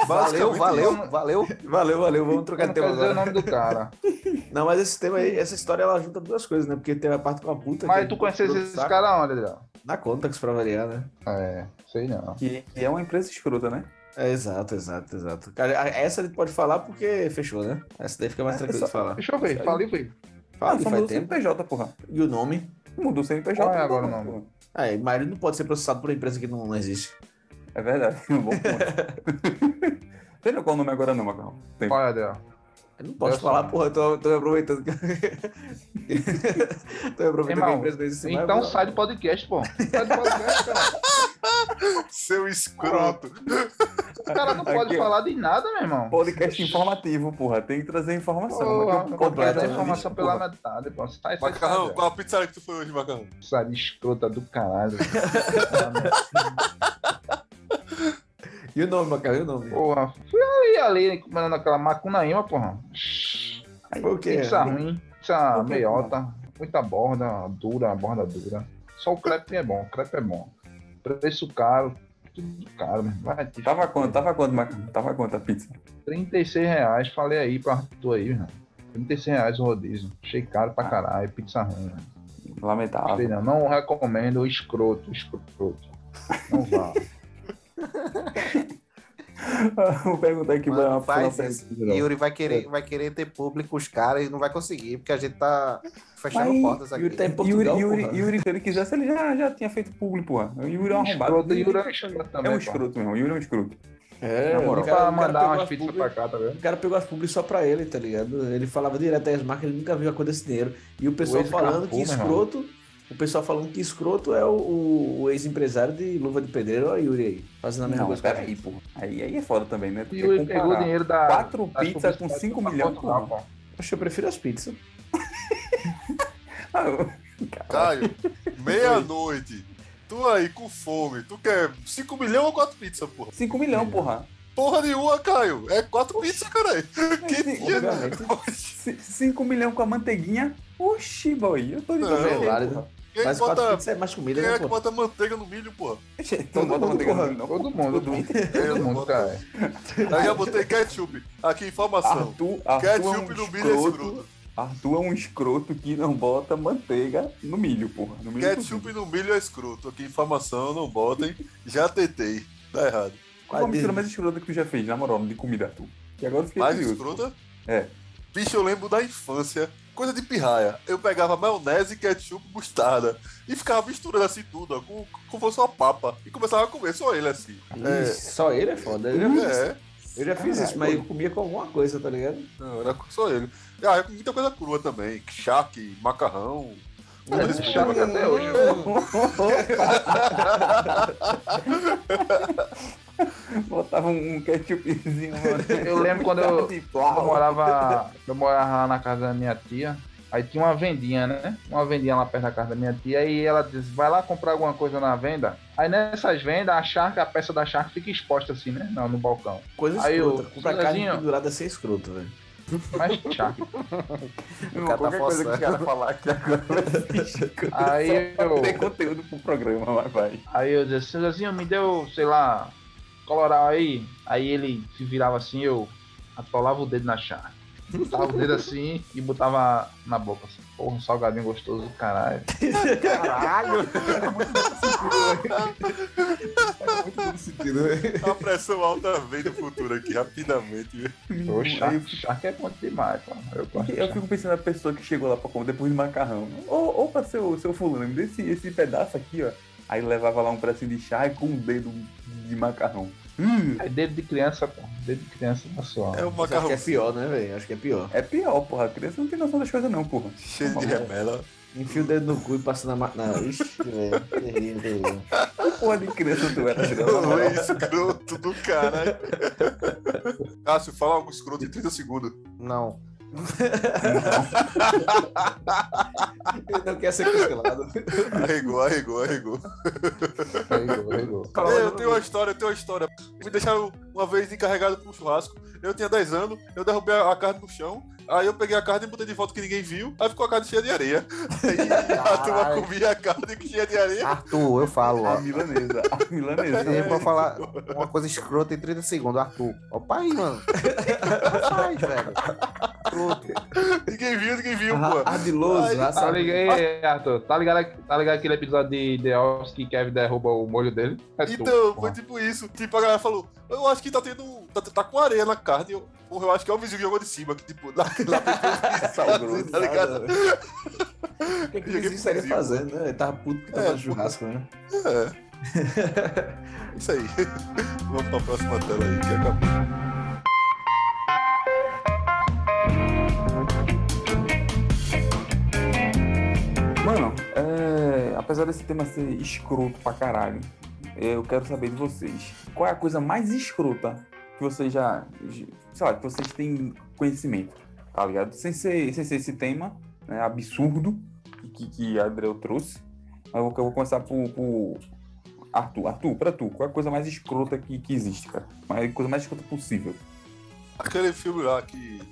Valeu, valeu, valeu. Valeu, valeu, vamos trocar de tema dizer o agora. nome do cara. <laughs> Não, mas esse tema aí, essa história ela junta duas coisas, né? Porque teve a parte com a puta. Mas que tu é conheces esses saco. caras onde, Adriano? Na Contax pra variar, né? É, sei não. Que, que é uma empresa escrota, né? É, exato, exato, exato. Cara, essa gente pode falar porque fechou, né? Essa daí fica mais É, tranquilo só- de falar. Deixa eu ver, fala e vê. Fala, ah, faz tempo. CNPJ, porra. E o nome? Mudou o CNPJ. Qual é agora o nome? porra. É, mas ele não pode ser processado por uma empresa que não, não existe. É verdade, <laughs> um bom ponto. <laughs> Tem qual o nome agora não, Macarrão? Tem. Qual é, Adriano? Eu não posso Eu falar, porra, tô, tô me aproveitando <laughs> tô me aproveitando que a Irmão, empresa mais. Então sai do podcast, pô. Sai do podcast, cara. Seu escroto. O cara não pode Aqui, falar de nada, meu irmão. Podcast informativo, porra. Tem que trazer informação. Porra, não dar né? informação porra. pela metade, pô. Sai, sai, Macarrão, sai. qual a pizzaria que tu foi hoje, Macarrão? De escrota do caralho. <laughs> E o nome, Macarrão, e o nome? Porra, fui ali, ali, comendo aquela macunaíma, porra. Foi o quê? Pizza ruim, pizza Por quê, meiota, muita borda dura, borda dura. Só o crepe é bom, o crepe é bom. Preço caro, tudo caro, meu. Vai Tava quanto? Tava quanto, Macarrão? Tava quanto a pizza? 36 reais, falei aí pra Arthur aí, meu. 36 reais o rodízio. Achei caro pra caralho, pizza ruim, velho. Lamentável. Não, não recomendo, escroto, escroto. Não vá. <laughs> <laughs> Vou perguntar aqui Mano, uma faz pra uma isso. pergunta. Yuri vai querer, vai querer ter público os caras e não vai conseguir, porque a gente tá fechando Mas portas aqui. Yuri tá em Yuri, Portugal, Yuri, porra. Yuri, se ele quisesse, ele já, já tinha feito público, porra. O Yuri é um arrombado. Escroto, Yuri é É um escroto, meu irmão. Yuri é um escroto. É, Na moral. o cara, Pra o mandar pegou umas as pizzas pra cá, tá vendo? O cara pegou as publi só pra ele, tá ligado? Ele falava direto as marcas, ele nunca viu a cor desse dinheiro. E o pessoal ex falando que irmão. escroto. O pessoal falando que escroto é o, o- o ex-empresário de Luva de Pedreiro, olha Yuri aí, fazendo a mesma Não, coisa. mas peraí, porra. Aí, aí é foda também, né? Tu E quer Yuri pegou o dinheiro da. Quatro pizzas com publicidades 5 pra milhões, Portugal, porra. pô. Poxa, eu prefiro as pizzas. <laughs> Ah, Caio, <laughs> meia-noite. Tu aí com fome, tu quer 5 milhões ou 4 pizzas, porra? 5 milhões, porra. Porra nenhuma, Caio. É 4 pizzas, caralho. <laughs> Que dia. obviamente. 5 milhões com a manteiguinha. Oxi, boy. Eu tô de Não, é. Quem Mas bota, pizzas é mais comida, quem né, é que pô? bota manteiga no milho, Todo não bota mundo, manteiga no não. Todo mundo. Todo mundo. Eu Todo mundo, cara. Aí já botei ketchup. Aqui, informação. Arthur, Arthur é Ketchup um no milho é escroto. escroto. Arthur é um escroto que não bota manteiga no milho, porra. No milho Ketchup no milho é escroto. Aqui, informação, não botem. Já tentei. Tá errado. Qual a mistura mais escrota que tu já fez, na moral, de comida, Arthur? E agora eu fiquei Mais curioso. escrota? É. Bicho, eu lembro da infância. Coisa de pirraia. Eu pegava maionese, ketchup, mostarda. E ficava misturando assim tudo, ó, com, como fosse uma papa. E começava a comer só ele assim. Ih, Só ele é foda. Eu já fiz, É, eu já fiz isso, mas eu comia com alguma coisa, tá ligado? não, era só ele. Ah, eu comi muita coisa crua também. Charque, macarrão. Mas isso até hoje. <laughs> Botava um ketchupzinho, mano. Eu lembro quando eu- Eu morava, eu morava lá na casa da minha tia. Aí tinha uma vendinha, né? Uma vendinha lá perto da casa da minha tia. E ela disse: vai lá comprar alguma coisa na venda. Aí nessas vendas, a charque, a peça da charque fica exposta assim, né? Não, no balcão. Coisa Aí escrota. eu- Comprar carne pendurada sem escroto, velho. Mas charque. Não, O cara tá qualquer coisa que os caras falar aqui agora <laughs> Aí eu- ter conteúdo pro programa, mas vai. Aí eu disse: seu Zezinho, me deu, sei lá, coloral aí. Aí ele se virava assim, eu atolava o dedo na charque. Botava o dedo assim e botava na boca assim. Porra, um salgadinho gostoso do caralho. Caralho! A pressão alta vem do futuro aqui, rapidamente. Eu charque, charque é bom demais, pô. Eu de Eu fico pensando na pessoa que chegou lá pra comer depois do macarrão. Ô, opa, seu, seu fulano, me dê esse, esse pedaço aqui, ó. Aí levava lá um pedacinho de chá e com um dedo de macarrão. Hum, É dedo de criança, pô. Dedo de criança suave. É o Acho macarrão que é pior, né, velho? Acho que é pior. é pior, porra. A criança não tem noção das coisas não, porra. cheio de remela. Enfia o dedo no cu e passa na. Não, ixi, velho. Terrível, terrível. Porra de criança tu era, Ô, <laughs> moral. escroto do caralho. <laughs> Cássio, fala algo escroto em 30 segundos. Não. Ele não quer ser cancelado. Arregou, arregou, arregou. Regou, regou. É, eu tenho uma história, eu tenho uma história. Me deixaram uma vez encarregado pra um churrasco. Eu tinha 10 anos, eu derrubei a carne no chão. Aí eu peguei a carne e botei de volta que ninguém viu. Aí ficou a carne cheia de areia. <laughs> Aí a turma comia a carne cheia de areia. Arthur, eu falo, ó. A milanesa, a milanesa. Tem pra falar uma coisa escrota em 30 segundos, Arthur. Opa aí, mano. Faz, velho. Escroto. Ninguém viu, ninguém viu, Ah, pô. Ardiloso, Ai, raça- Tá ligado, Arthur? Tá ligado, tá ligado aquele episódio de The Office que Kevin derruba o molho dele? É tu, Então, porra. foi tipo isso. Tipo, a galera falou, eu acho que tá tendo. Tá, tá com areia na carne. Eu, porra, eu acho que é o vizinho que jogou de cima, que tipo, <laughs> lá, lá Sal grosso. tá ligado? O que, que Joguei ele estaria pro vizinho. fazendo, né? Ele tava puto que É, tava pô. churrasco, né? É. Isso aí. <laughs> Vamos pra próxima tela aí, que acabou. Mano, é, apesar desse tema ser escroto pra caralho, eu quero saber de vocês. Qual é a coisa mais escrota que vocês já. Sei lá, que vocês têm conhecimento, tá ligado? Sem ser, sem ser esse tema né, absurdo que, que a Adriel trouxe. Mas eu eu vou começar por, por Arthur. Arthur, pra tu, qual é a coisa mais escrota que, que existe, cara? A coisa mais escrota possível. Aquele filme lá que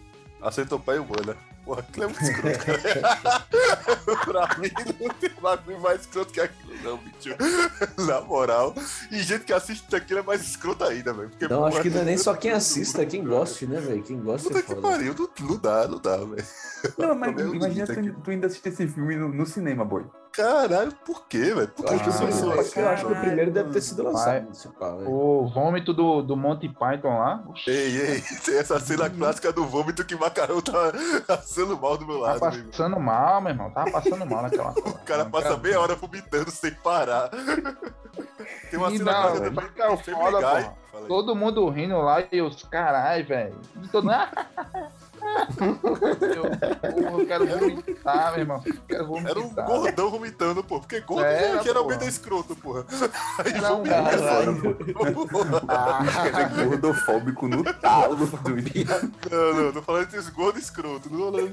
aceitou pai humano, né? Porra, aquilo é muito escroto, cara. <laughs> pra mim, não tem bagulho mais escroto que aquilo, não, bicho. Na moral. E gente que assiste aquilo é mais escroto ainda, velho. Não, acho porra, que não é nem só quem assista, é quem goste, né, velho? Quem gosta Puta é que foda. pariu, não, não dá, não dá, velho. Não, mas imagina tu, tu ainda assistir esse filme no, no cinema, boy. Caralho, por quê, velho? Por Eu que acho, as que, o pessoas primeiro- eu acho que o Caralho, primeiro deve ter sido lançado. O vômito do, do Monty Python lá. Ei, ei, tem essa cena clássica do vômito que o macarrão tá passando mal do meu Tá lado, amigo. passando mal, meu irmão. Tava passando mal naquela <laughs> O cara passa meia hora vomitando sem parar. <laughs> Tem uma E cena não, clássica também é foda, Aí. Todo mundo rindo lá e os caralho, velho. Todo <laughs> eu, eu quero vomitar, meu irmão. Quero vomitar. Era um gordão vomitando, pô. Porque gordo Era, geralmente é escroto, porra. Aí Não, vomita, caralho. porra. Ele é gordofóbico no talo, doido. Não, não, tô falando desses gordos escroto. Não tô falando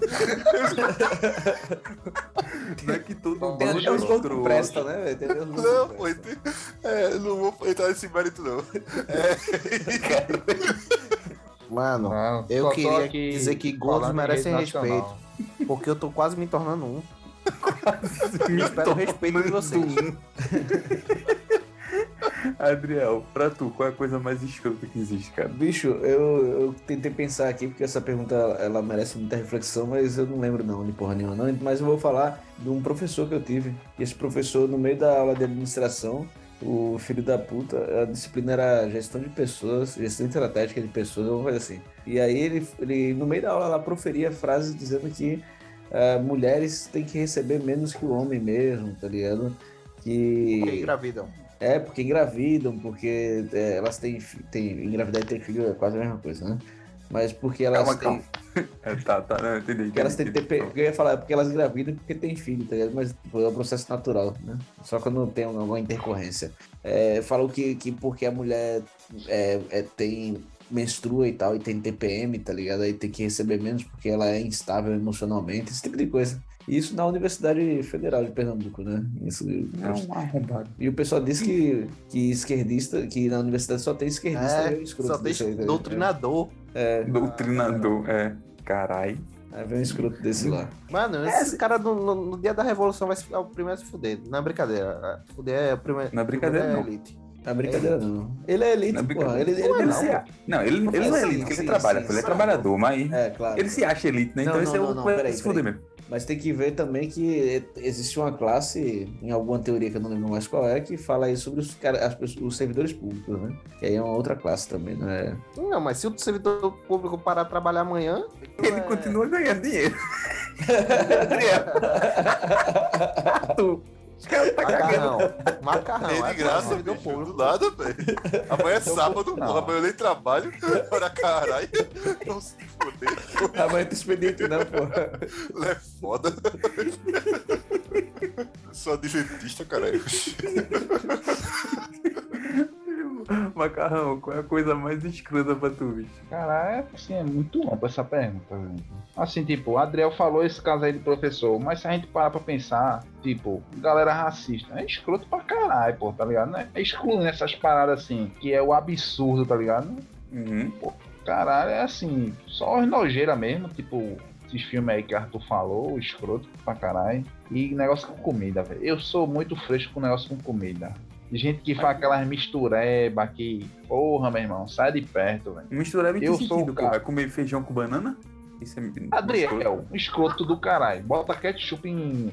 Não é que todo Tem mundo até uns é gordos presta, né, velho? Tem até Não, pô, <laughs> é, não vou entrar nesse mérito, não. É, <laughs> <laughs> Mano, Não, eu só queria aqui dizer que gordos merecem nacional. porque eu tô quase me tornando um. <laughs> Me espero o respeito de vocês. tornando um. <laughs> Adriel, pra tu, qual é a coisa mais escrota que existe, cara? Bicho, eu, eu tentei pensar aqui, porque essa pergunta ela merece muita reflexão, mas eu não lembro não de porra nenhuma. Não. Mas eu vou falar de um professor que eu tive. E esse professor, no meio da aula de administração, o filho da puta, a disciplina era gestão de pessoas, gestão estratégica de pessoas, alguma coisa assim. E aí ele, ele no meio da aula, lá proferia frases dizendo que ah, mulheres têm que receber menos que o homem mesmo, tá ligado? Que... Que engravidam. É, porque engravidam, porque é, elas têm, têm. Engravidar e ter filho é quase a mesma coisa, né? Mas porque elas Calma, têm. calma. <laughs> É, tá, tá, não, entendi. Porque elas têm entendi. TP. Porque eu ia falar, é porque elas engravidam porque têm filho, tá ligado? Mas tipo, é um processo natural, né? Só quando tem alguma intercorrência. É, falou que, que porque a mulher é, é, tem menstrua e tal, e tem TPM, tá ligado? Aí tem que receber menos porque ela é instável emocionalmente, esse tipo de coisa. Isso na Universidade Federal de Pernambuco, né? Isso, É um arrombado. e o pessoal diz que, que esquerdista, que na universidade só tem esquerdista É, e escroto só tem desse aí, ligado? doutrinador. Doutrinador, é. Carai. Aí vem um escroto desse lá. Mano, esse cara no, no- no dia da revolução vai ficar o primeiro a se fuder. Não é brincadeira. Fuder é o primeiro. Não é brincadeira, primeiro não. elite. Não é brincadeira, não. Ele é elite, Não é porra. Ele, ele, Ele não, se a- Não, ele, ele não é Sim, elite, porque sim, ele trabalha, sim, ele é sim. trabalhador, mas É, claro. ele se acha elite, né? Não, Então não, esse é não, o não, vai peraí, se fuder mesmo. Mas tem que ver também que existe uma classe, em alguma teoria que eu não lembro mais qual é, que fala aí sobre os, cara, os servidores públicos, né? Que aí é uma outra classe também, não é? Não, mas se o servidor público parar de trabalhar amanhã. Ele é- continua ganhando dinheiro. <laughs> <laughs> <laughs> Tu. Os caras tá cagando. Macarrão. Macarrão. É de graça, servidor bicho, do nada, velho. Amanhã é sábado, Não. porra, amanhã eu nem trabalho. <laughs> Ora, caralho. Não se fuder. Amanhã tem expediente não, porra. É foda. Sou adventista, caralho. <laughs> Macarrão, qual é a coisa mais escrota pra tu, bicho? Cara, é, assim, é muito ampla essa pergunta. velho. Assim, tipo, o Adriel falou esse caso aí de professor, mas se a gente parar pra pensar, tipo, galera racista, é escroto pra caralho, pô, tá ligado? Né? É excluindo essas paradas assim, que é o absurdo, tá ligado? Uhum. Caralho, é assim, só nojeira mesmo, tipo, esses filmes aí que Arthur falou, escroto pra caralho. E negócio com comida, velho. Eu sou muito fresco com negócio com comida. Gente que faz aquelas mistureba que. Porra, meu irmão, sai de perto, velho. Misturar em que Eu sou sentido, o cara? Comer feijão com banana? Isso é escroto. Adriel, um escroto do caralho. Bota ketchup em.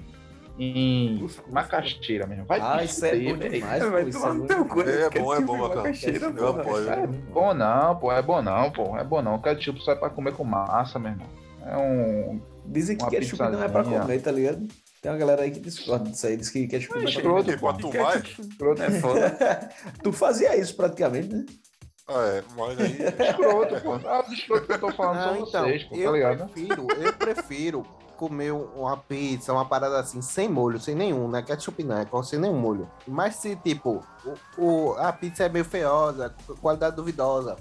em Cuscuz, macaxeira mesmo. Vai Ah, isso é bom demais, Vai pô, isso tomar é no teu cu. É bom, é bom, macaxeira, Eu apoio. É bom não, pô. É bom não, pô. É bom não. Ketchup só é pra comer com massa, meu irmão. É um. Dizem que ketchup não é pra comer, tá ligado? Tem uma galera aí que discorda disso aí, diz que ketchup não é escroto, comer. Pra tomar? Escroto. É foda. <laughs> Tu fazia isso praticamente, né? Ah, é, mas aí. Escroto, pô. Ah, os escrotos que eu tô falando Não, são então, vocês, pô, tá eu ligado? prefiro, eu prefiro comer uma pizza, uma parada assim, sem molho, sem nenhum, né? Ketchup não, é com- sem nenhum molho. Mas se, tipo, o, o- a pizza é meio feiosa, qualidade duvidosa,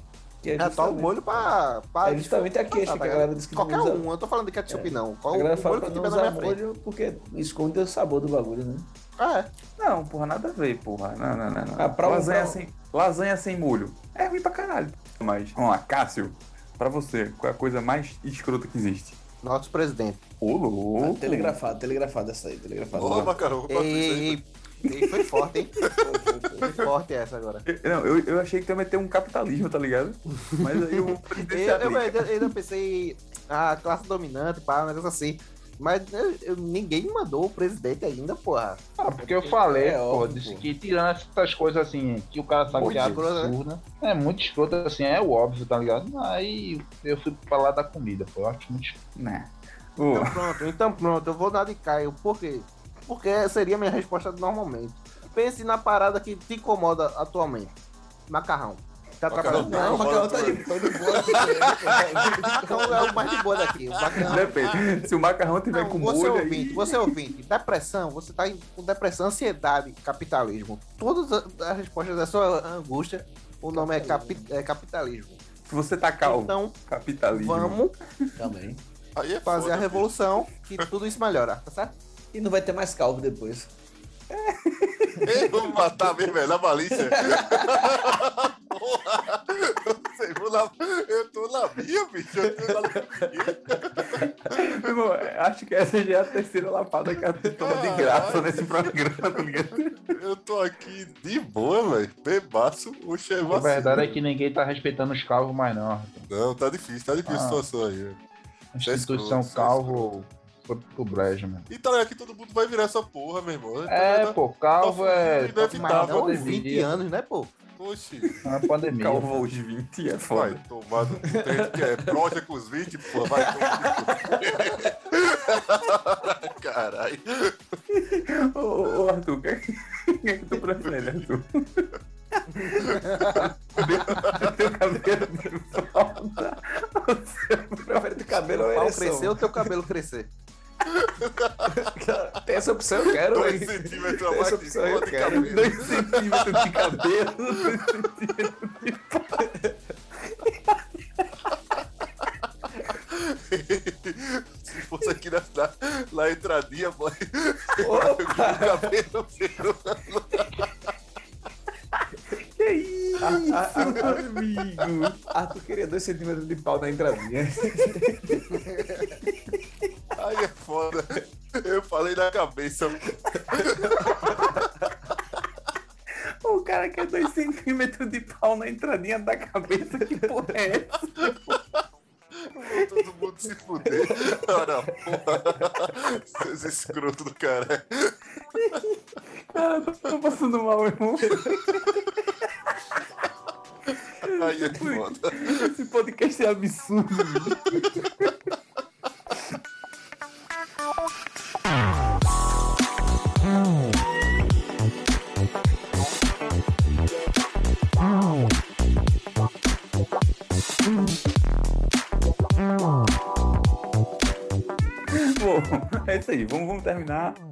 Que é é só o molho pra... pra É justamente a queixa tá que a ligado? galera diz que não Qualquer usa. um, eu tô falando de ketchup não. Qual A o galera fala molho que não usar molho porque esconde o sabor do bagulho, né? É, Não, porra, nada a ver, porra. Não, não, não. não. Ah, pra lasanha, pra sem, lasanha sem molho. É ruim pra caralho. Mas, vamos lá, Cássio, pra você, qual é a coisa mais escrota que existe? nosso presidente. Ô, louco. telegrafado, telegrafado essa aí, telegrafado. Ô, Macarrão, qual é isso aí? Ei, foi forte, hein? <laughs> Foi forte essa agora. Eu- Não, eu, eu achei que também ter um capitalismo, tá ligado? Mas aí o Eu, <laughs> presidente eu, ainda, eu pensei, a classe dominante, pá, negócio assim. Mas eu- eu- ninguém mandou o presidente ainda, porra. Ah, porque eu falei, É pô, óbvio, disse que tirando essas coisas assim, que o cara sabe Muito que é né? absurda, é muito escroto assim, é o óbvio, tá ligado? Aí eu fui pra lá da comida, pô, eu acho muito escroto. Né. Então pronto, então pronto, eu vou dar de Caio. Por quê? Porque seria a minha resposta normalmente. Pense na parada que te incomoda atualmente. Macarrão. Tá Macarrão, atrapalhando? Não, Não, o Macarrão fala tá tu de boa. Então é o mais de boa daqui. O macarrão. depende. Se o macarrão tiver Não, com você molho ouvinte, aí... você ouvinte, depressão, você tá com depressão, ansiedade, capitalismo. Todas a- as respostas da sua angústia, o nome é, capi- é capitalismo. Se você tá calvo, Então, capitalismo. vamos Também. Aí é fazer foda, a revolução, que tudo isso melhora, tá certo? E não vai ter mais calvo depois. <laughs> vamos matar mesmo, velho, na malícia. <laughs> Porra, eu sei, vou na- eu tô na minha, bicho. Eu tô na irmão, acho que essa já é a terceira lapada que a gente toma de graça nesse programa, tá ligado? Eu tô aqui de boa, velho. Bebaço, o chefe A verdade é que ninguém tá respeitando os calvos mais não. Não, tá difícil, tá difícil a Ah. situação aí. A Isso é instituição é calvo foi pro brejo, mano. E tá ligado que todo mundo vai virar essa porra, meu irmão. Tá É, ligado? pô, calvo tá é. Tá inevitável. Mas não uns pandemia. 20 anos, né, pô? Oxi, É uma pandemia. Calvo aos 20 é vai foda. tomar. no- que é proja com os 20, pô, vai tomar. <laughs> Caralho. Ô, ô, ô, Arthur, quem quem é que tu prefere, Arthur? Teu cabelo de volta. Prefere ter cabelo O ereção? crescer ou teu cabelo crescer? <laughs> Tem essa opção, eu quero. Dois hein? centímetros a mais de opção cabelo. 2 centímetros de cabelo, 2 centímetros de pau. Se fosse aqui na, na, na entradinha, boy. Opa! <laughs> o cabelo meu. Que isso, Ah, ah, meu amigo? Arthur queria 2 centímetros de pau na entradinha. Cabeça. O cara quer 2 centímetros de pau na entradinha da cabeça, que porra é essa? Todo mundo se fuder. Ora, porra. Seus escrotos do cara. Cara, tô, tô passando mal, irmão. Aí é foda. Esse podcast é absurdo.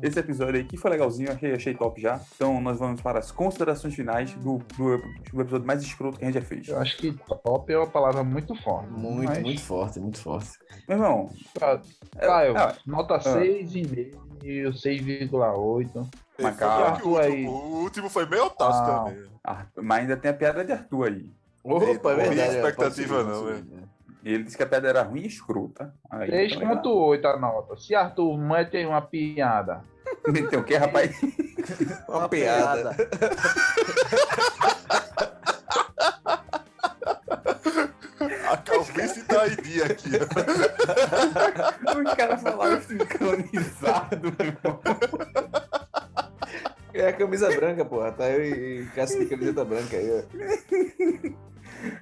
Esse episódio aí que foi legalzinho, achei, achei top já. Então nós vamos para as considerações finais do, do, do episódio mais escroto que a gente já fez. Eu acho que top é uma palavra muito forte. Muito, mas, muito forte, muito forte. Meu irmão, Tá, é- Caio, é, nota 6,5, 6,8. Mas que o, último, o último foi meio otácio Ah. também. Arthur- mas ainda tem a piada de Arthur aí. Opa, é não vi verdade. expectativa não, velho. Ele disse que a piada era ruim e escrota. Aí, tá ligado? 3,8 a nota. Se Arthur mete aí uma piada. Meteu o quê, rapaz? <laughs> Uma piada. A calvície da ID aqui, ó. Os caras falaram sincronizado, meu irmão. É a camisa branca, porra. Tá eu e e Cássio de camiseta branca aí, ó.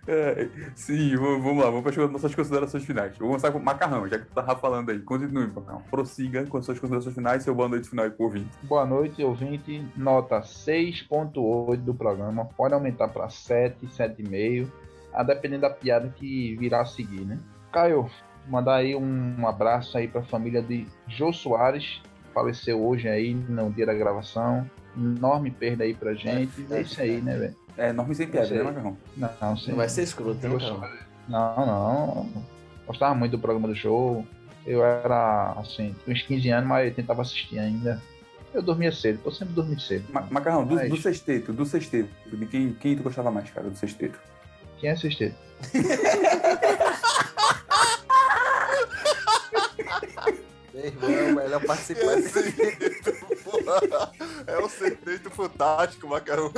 É, sim, vamos, lá, vamos para as nossas considerações finais. Vou começar com Macarrão, já que tu tava falando aí. Continue, Macarrão. Prossiga com as suas considerações finais, seu boa noite final aí pro ouvinte. Boa noite, ouvinte. Nota 6,8 do programa. Pode aumentar para 7, 7,5. A depender da piada que virá a seguir, né? Caio, mandar aí um abraço aí para a família de Jô Soares. Faleceu hoje aí, no dia da gravação. Enorme perda aí pra gente. É isso aí, né, velho? É, nome sem piada, né, Macarrão? Não, não, sei. Não vai ser escroto, cara. Soares. Não, não. Gostava muito do programa do show. Eu era, assim, uns 15 anos, mas eu tentava assistir ainda. Eu dormia cedo, tô sempre dormindo cedo. Ma- Macarrão, do, Mas- do sexteto, do sexteto. De quem, quem tu gostava mais, cara, do sexteto? Quem assistiu? <laughs> Meu irmão, melhor participante. Porra, É um sexteto fantástico, macarrão.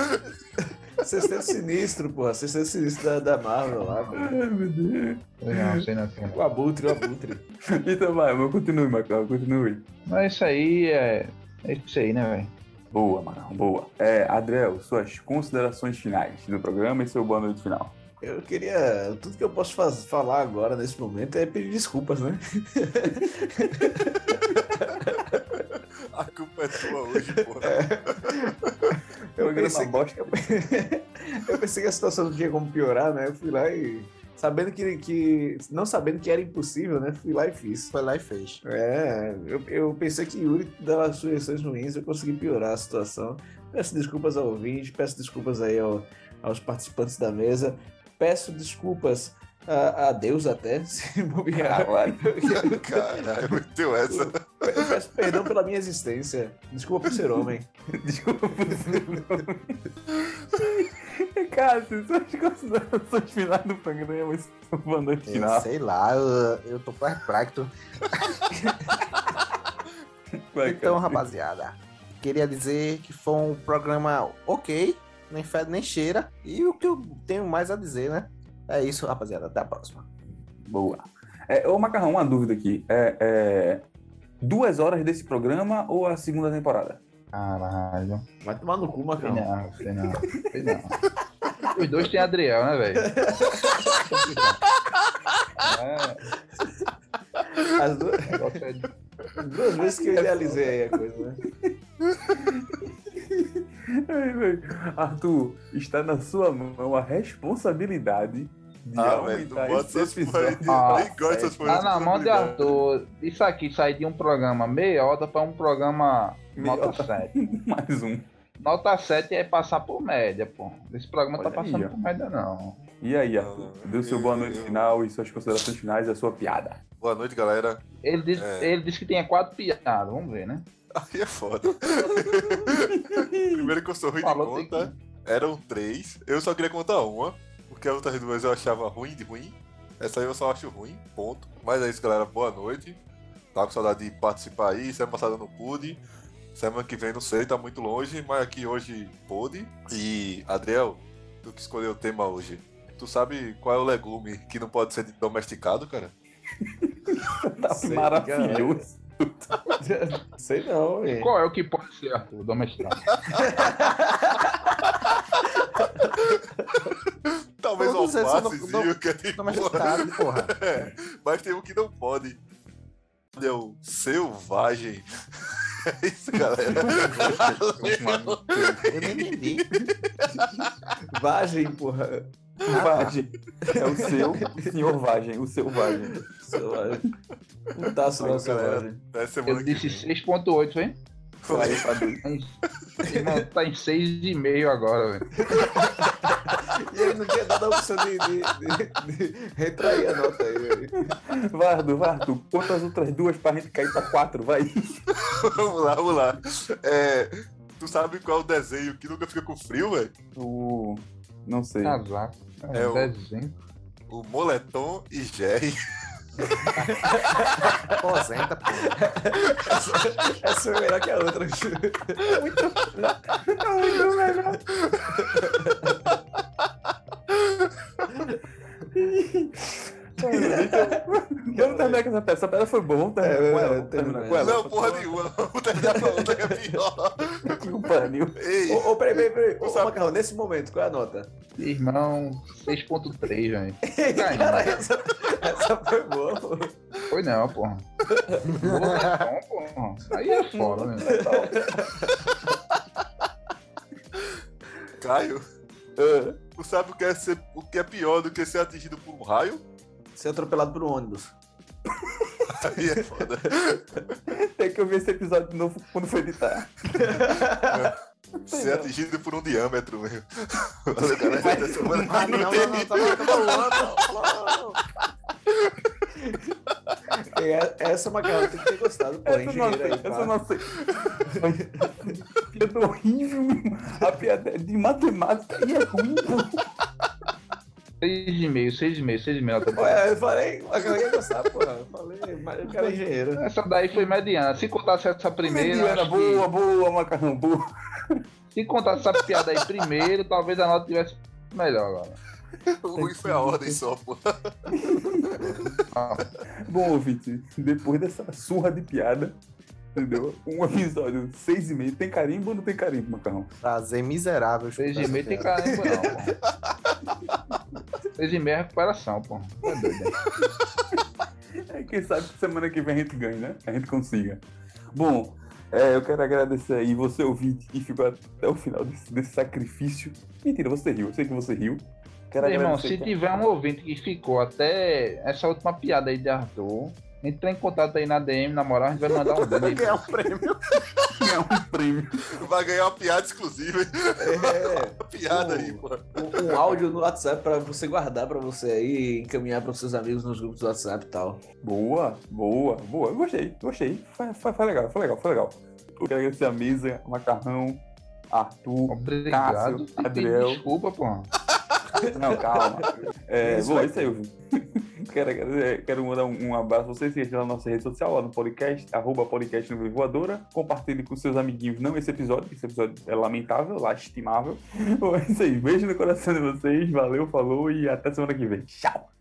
Sexteto sinistro, porra. Sexteto sinistro da, da Marvel lá, pô. Ai, meu Deus. Eu não sei não. é. O Abutre, o Abutre. <laughs> Então vai, mas continue, Macarrão, continue. Mas isso aí é. É isso aí, né, velho? Boa, Macarrão, boa. É, Adriel, suas considerações finais do programa e seu boa noite final. Eu queria. Tudo que eu posso faz- falar agora, nesse momento, é pedir desculpas, né? <laughs> A culpa é tua hoje, porra. Eu Programa pensei, bosta. <laughs> eu pensei que a situação não tinha como piorar, né? Eu fui lá e. Sabendo que, que. Não sabendo que era impossível, né? Fui lá e fiz. Foi lá e fez. É, eu, eu pensei que Yuri dava sugestões ruins, eu consegui piorar a situação. Peço desculpas ao ouvinte, peço desculpas aí ao- aos participantes da mesa, peço desculpas a, a Deus até, <laughs> se bobear. Caralho. <laughs> Caralho, meteu essa. Eu peço perdão pela minha existência. Desculpa por ser homem. <laughs> Desculpa por ser nome. Cássio, suas considerações finais do programa Eu final. sei lá, eu, eu tô perplexo. Então, rapaziada, queria dizer que foi um programa ok, nem fede nem cheira. E o que eu tenho mais a dizer, né? É isso, rapaziada. Até a próxima. Boa. É, ô, Macarrão, uma dúvida aqui. É, é, duas horas desse programa ou a segunda temporada? Caralho. Vai tomar no cu, Macão. não, sei não. Sei não. <laughs> Os dois tem Adriel, né, velho? É, As duas, <laughs> é duas vezes que eu idealizei aí a coisa, né? <laughs> Velho. Arthur, está na sua mão a responsabilidade de Ah, velho, não aumentar bota esse aí. episódio. Ah, Nem gosto dessas Tá coisas. na mão de Arthur. Isso aqui sair de um programa meia hora pra um programa nota Meia 7. <laughs> Mais um. Nota 7 é passar por média, pô. Esse programa Olha tá aí, passando ó. por média, não. E aí, Arthur? o seu eu- boa noite eu- final e suas considerações finais e a sua piada. Boa noite, galera. Ele disse, É. ele disse que tinha quatro piadas, vamos ver, né? Aí é foda. <laughs> Primeiro que eu sou ruim de Falou, tem conta. Eram três. Eu só queria contar uma. Porque as outras duas eu achava ruim de ruim. Essa aí eu só acho ruim, ponto. Mas é isso, galera. Boa noite. Tava com saudade de participar aí. Semana passada eu não pude. Semana que vem não sei, tá muito longe. Mas aqui hoje pude. E, Adriel, tu que escolheu o tema hoje. Tu sabe qual é o legume que não pode ser domesticado, cara? <laughs> Tá maravilhoso. <laughs> Sei não, velho. Qual é o que pode ser, Arthur, domesticado? <laughs> Talvez são alfacezinho, que é de boa. Domesticado, porra. <laughs> É, mas tem um que não pode. É o selvagem. É isso, galera. Eu nem entendi. Vagem, porra. Vagem. É o seu, senhor Vagem, o seu Vagem. Selvagem. Um taço galera. selvagem. Eu disse vem. 6.8, hein? Vai, Fábio. Tá em- Irmão, tá em 6,5 agora, velho. E ele não tinha dado a opção de, de, de- de retrair a nota aí, velho. Vardo, Vardo, conta as outras duas pra gente cair pra quatro, vai. vamos lá, vamos lá. É, tu sabe qual é o desenho que nunca fica com frio, velho? O... Não sei. Casaco. É É, o- desenho. O Moletom e Jerry. Aposenta, pô. <laughs> Essa é melhor que a outra. <laughs> <laughs> Vamos terminar com essa peça. Essa peça foi boa. Vamos terminar É, com é, ela. Vamos terminar termina. com ela. Não, porra nenhuma. Vamos terminar com a outra que é pior. Que o pariu. Ô, ô, peraí, peraí, peraí. Ô, sabe- Macarrão, nesse momento, qual é a nota? Irmão, 6.3, velho. <laughs> Cara, essa, essa foi boa, pô. Foi não, porra. Moletom, porra. Aí é foda, né? Caio, Ah, tu sabe o que, é ser, o que é pior do que ser atingido por um raio? Ser atropelado por um ônibus. Aí é foda. Tem <laughs> que ouvir esse episódio de novo quando for editar. <laughs> Ser atingido por um diâmetro, meu. Ah, não, não, não, tá bom, É, Essa Macarrão tem que ter gostado, pô. Essa eu não sei, essa eu não sei. <laughs> Piada horrível. A piada é de matemática e é ruim, pô. 6,5, 6,5, 6,5. Ué, eu falei, Macarrão ia gostar, pô. Eu falei, mas o cara é engenheiro. Essa daí foi mediana. Se contasse essa primeira. Mediana, acho que- boa, boa, macarrão, boa. Se contasse essa piada aí primeiro, talvez a nota tivesse melhor agora. O ruim foi a ordem só, pô. Ah, Bom, ouvinte, depois dessa surra de piada, entendeu? Um episódio seis e meio. Tem carimbo ou não tem carimbo, macarrão? Prazer miserável. 6,5 tem carimbo, não, pô. 6,5 é recuperação, pô. É doido. né? É, quem sabe que semana que vem a gente ganha, né? A gente consiga. Bom, é, eu quero agradecer aí você ouvinte que ficou até o final desse, desse sacrifício. Mentira, você riu, eu sei que você riu. Quero irmão, agradecer se tiver um ouvinte que ficou até essa última piada aí de Arthur, entra em contato aí na DM, na moral, a gente vai mandar um Vai brinde. ganhar um prêmio. Ganhar um prêmio. Vai ganhar uma piada exclusiva? É, Uma <laughs> piada aí, pô. um, um áudio no WhatsApp pra você guardar pra você aí e encaminhar pros seus amigos nos grupos do WhatsApp e tal. Boa, boa, boa. Eu gostei, gostei. Foi, foi, foi legal, foi legal, foi legal. Eu quero agradecer a mesa, Macarrão, Arthur. Obrigado. Cássio, Adriel. Desculpa, pô. Não, calma. É, Isso bom, é isso aí, ouvinte. <laughs> Quero, agradecer- quero mandar um, um abraço a vocês, lá na nossa rede social, lá no podcast, arroba podcast no Voadora. Compartilhe com seus amiguinhos, não esse episódio, que esse episódio é lamentável, lastimável. <laughs> Bom, é isso aí. Beijo no coração de vocês, valeu, falou e até semana que vem. Tchau!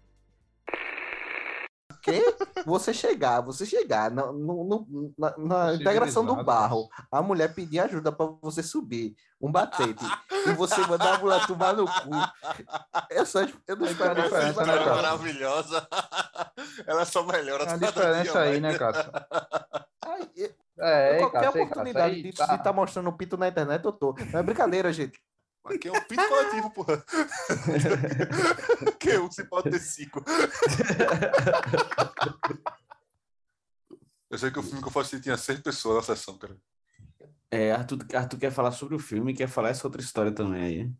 Quê? Você chegar, você chegar no, no- no- na, na integração do barro, a mulher pedir ajuda pra você subir um batente e você mandar a mulher tomar no cu. Eu só eu não espero a diferença, né, <laughs> Ela é cara? maravilhosa. Ela só melhora cada diferença dia aí, né, Cássio? <laughs> É, Qualquer aí, oportunidade aí de tá- estar mostrando o pinto na internet, eu tô. Não é brincadeira, gente. Aqui é um pinto coletivo, porra. <laughs> que um se pode ter cinco. Eu sei que o filme que eu faço tinha seis pessoas na sessão, cara. É, Arthur, Arthur quer falar sobre o filme e quer falar essa outra história também aí.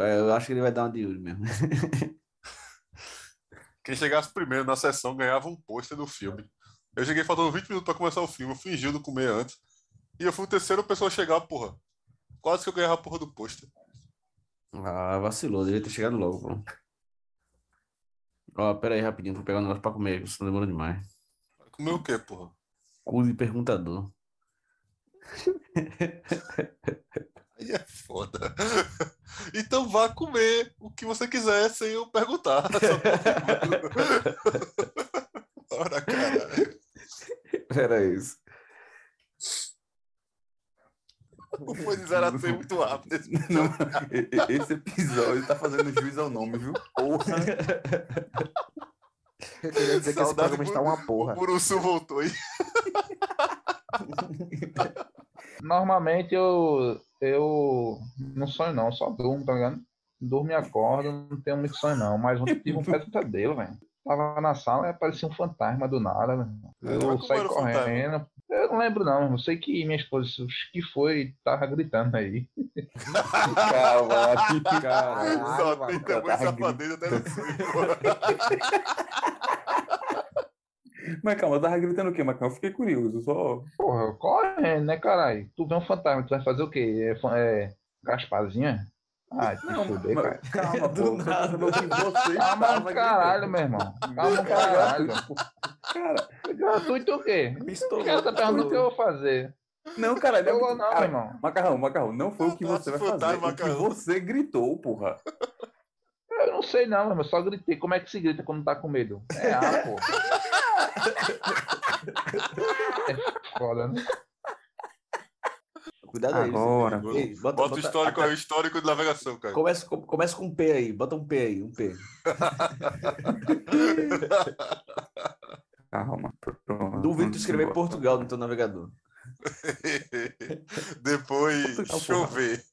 É, Eu acho que ele vai dar uma de Yuri mesmo. <laughs> Quem chegasse primeiro na sessão ganhava um pôster do filme. Eu cheguei faltando 20 minutos pra começar o filme, eu fingi de comer antes. E eu fui o terceiro pessoa a chegar, porra. Quase que eu ganhava a porra do pôster. Ah, vacilou, devia ter chegado logo, pô. Ó, pera aí rapidinho, vou pegar um negócio pra comer, que senão demora demais. Comer o quê, porra? Cu de perguntador. <laughs> Aí é foda. Então vá comer o que você quiser sem eu perguntar. <laughs> Só <laughs> Ora, caralho. Era isso. Não foi de 0 a 100 muito rápido. esse Não, <laughs> esse episódio tá fazendo jus ao nome, viu? Porra! Eu queria dizer que esse Saudade programa do- está uma O porra. Buruçu voltou aí. <laughs> Normalmente eu, eu não sonho não, só durmo, tá ligado? Durmo e acordo, não tenho muito sonho não. Mas ontem tive um pesadelo, velho. Tava na sala e aparecia um fantasma do nada, velho. Eu como saí era o fantasma? Eu não lembro não, eu sei que minha esposa, que foi, tava gritando aí. <laughs> Calma, Caralho, Só mano, tem tamanho safadeza até no. <laughs> Mas calma, eu tava gritando o quê, Macão? Eu fiquei curioso, só. Porra, correndo, né, caralho? Tu vê um fantasma, tu vai fazer o quê? É, é Gasparzinha? Ai, te Não, fuder, cara. calma, <laughs> Do pô. nada. que você Calma caralho, meu irmão. Calma Caralho. Cara, Gratuito o quê? Cara tá perguntando o que eu vou fazer. não, caralho. é Eu muito- não, cara, meu irmão. Macarrão, macarrão, não foi o que você vai fazer. Fantasma, O que você gritou, porra. Eu não sei não, mas eu só gritei. Como é que se grita quando tá com medo? É ah, pô. <laughs> É foda, né? Cuidado aí. Agora, Zé. Ei, Bota, o histórico, o histórico de navegação, cara. Começa, com- começa com um P aí, bota um P aí, um P. <laughs> Calma. Pronto. Duvido tu escrever Vamos Portugal no teu navegador. <laughs> Depois Portugal, chover.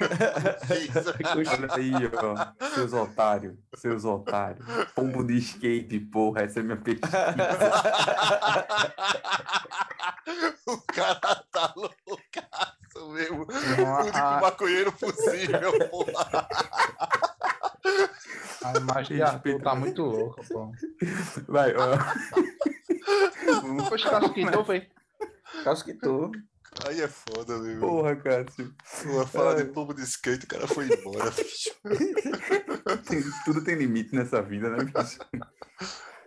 Olha aí, ó. Seus otários. Seus otários. Pombo de skate, porra. Essa é minha pesquisa. <laughs> o cara tá loucaço mesmo. Não, O único a- maconheiro possível, porra. A imagem de Arthur tá muito louca, pô. Vai, ó. <laughs> Depois casquitou, foi. Casquitou. Aí é foda, meu. Porra, Cássio. Uma fala de Ai. pombo de skate, o cara foi embora, <laughs> bicho. Tem- tudo tem limite nessa vida, né, bicho? <laughs>